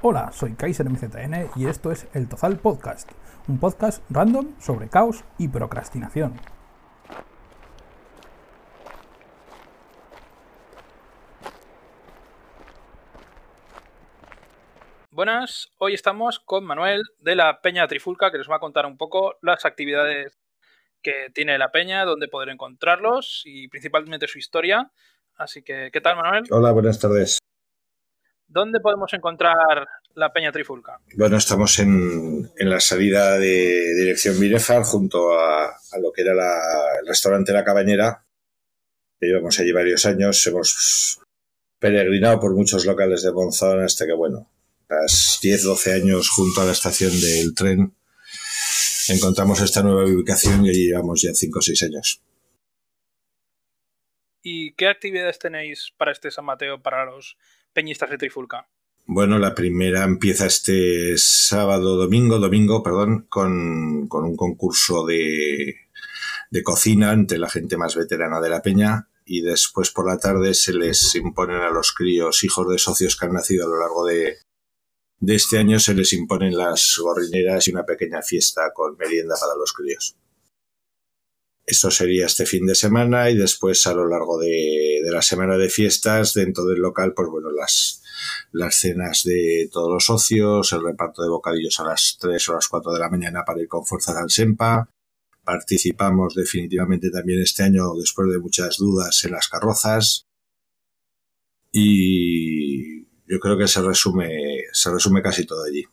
Hola, soy Kaiser MZN y esto es El Tozal Podcast, un podcast random sobre caos y procrastinación. Buenas, hoy estamos con Manuel de la Peña Trifulca que nos va a contar un poco las actividades que tiene la Peña, dónde poder encontrarlos y principalmente su historia. Así que, ¿qué tal Manuel? Hola, buenas tardes. ¿Dónde podemos encontrar la Peña Trifulca? Bueno, estamos en, la salida de dirección Binefar junto a, lo que era el restaurante La Cabañera. llevamos allí varios años, hemos peregrinado por muchos locales de Monzón hasta que, bueno, tras 10, 12 años junto a la estación del tren, encontramos esta nueva ubicación y allí llevamos ya 5 o 6 años. ¿Y qué actividades tenéis para este San Mateo para los peñistas de Trifulca? Bueno, la primera empieza este sábado, domingo, domingo, perdón, con, un concurso de, de cocina entre la gente más veterana de la peña y después por la tarde se les imponen a los críos, hijos de socios que han nacido a lo largo de, de este año, se les imponen las gorrineras y una pequeña fiesta con merienda para los críos. Esto sería este fin de semana y después a lo largo de, la semana de fiestas dentro del local, pues bueno, las, las cenas de todos los socios, el reparto de bocadillos a las 3 o las 4 de la mañana para ir con fuerzas al SEMPA. Participamos definitivamente también este año, después de muchas dudas, en las carrozas. Y yo creo que se resume, se resume casi todo allí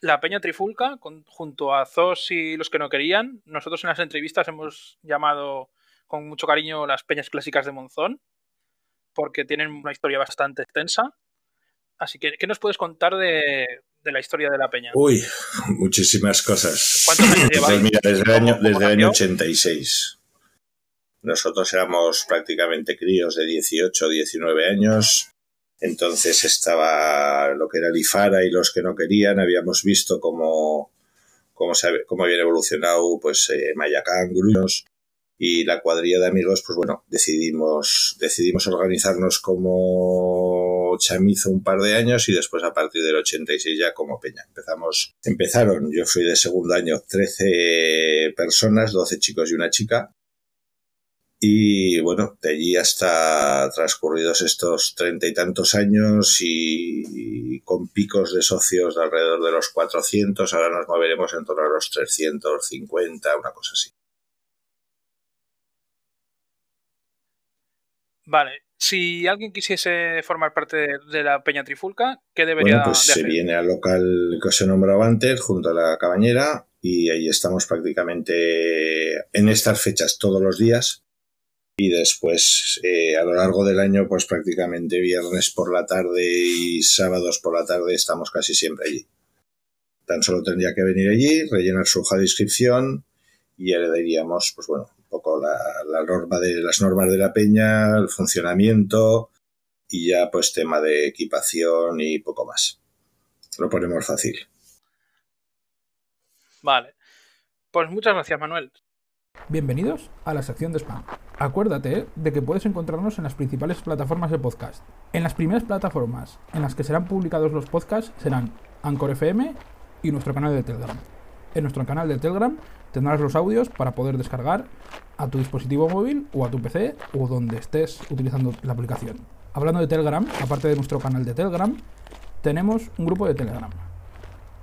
la Peña Trifulca, junto a Zos y los que no querían, nosotros en las entrevistas hemos llamado con mucho cariño las peñas clásicas de Monzón, porque tienen una historia bastante extensa. Así que, ¿qué nos puedes contar de, la historia de la peña? Uy, muchísimas cosas. ¿Cuántos años lleváis? desde el año, desde el año 86. Nosotros éramos prácticamente críos de 18 19 años entonces estaba lo que era el IFARA y los que no querían. Habíamos visto cómo, cómo, cómo habían evolucionado pues eh, Mayacán, Gruños y la cuadrilla de amigos, pues bueno, decidimos, decidimos organizarnos como chamizo un par de años y después a partir del 86 ya como peña. Empezamos, empezaron, yo fui de segundo año, 13 personas, 12 chicos y una chica, y bueno, de allí hasta transcurridos estos treinta y tantos años y, con picos de socios de alrededor de los 400, ahora nos moveremos en torno a los 350, una cosa así. Vale, si alguien quisiese formar parte de la Peña Trifulca, ¿qué debería bueno, pues se viene al local que os he nombrado antes, junto a la cabañera, y ahí estamos prácticamente en estas fechas todos los días y después eh, a lo largo del año pues prácticamente viernes por la tarde y sábados por la tarde estamos casi siempre allí. Tan solo tendría que venir allí, rellenar su hoja de inscripción y ya le daríamos pues bueno, un poco la, la norma de las normas de la peña, el funcionamiento y ya pues tema de equipación y poco más. Lo ponemos fácil. Vale. Pues muchas gracias, Manuel. Bienvenidos a la sección de spam. Acuérdate de que puedes encontrarnos en las principales plataformas de podcast. En las primeras plataformas en las que serán publicados los podcasts serán Anchor FM y nuestro canal de Telegram. En nuestro canal de Telegram tendrás los audios para poder descargar a tu dispositivo móvil o a tu PC o donde estés utilizando la aplicación. Hablando de Telegram, aparte de nuestro canal de Telegram, tenemos un grupo de Telegram.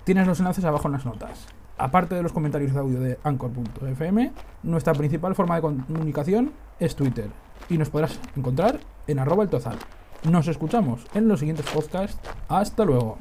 Tienes los enlaces abajo en las notas aparte de los comentarios de audio de anchor.fm, nuestra principal forma de comunicación es Twitter y nos podrás encontrar en arroba el tozal. Nos escuchamos en los siguientes podcasts. Hasta luego.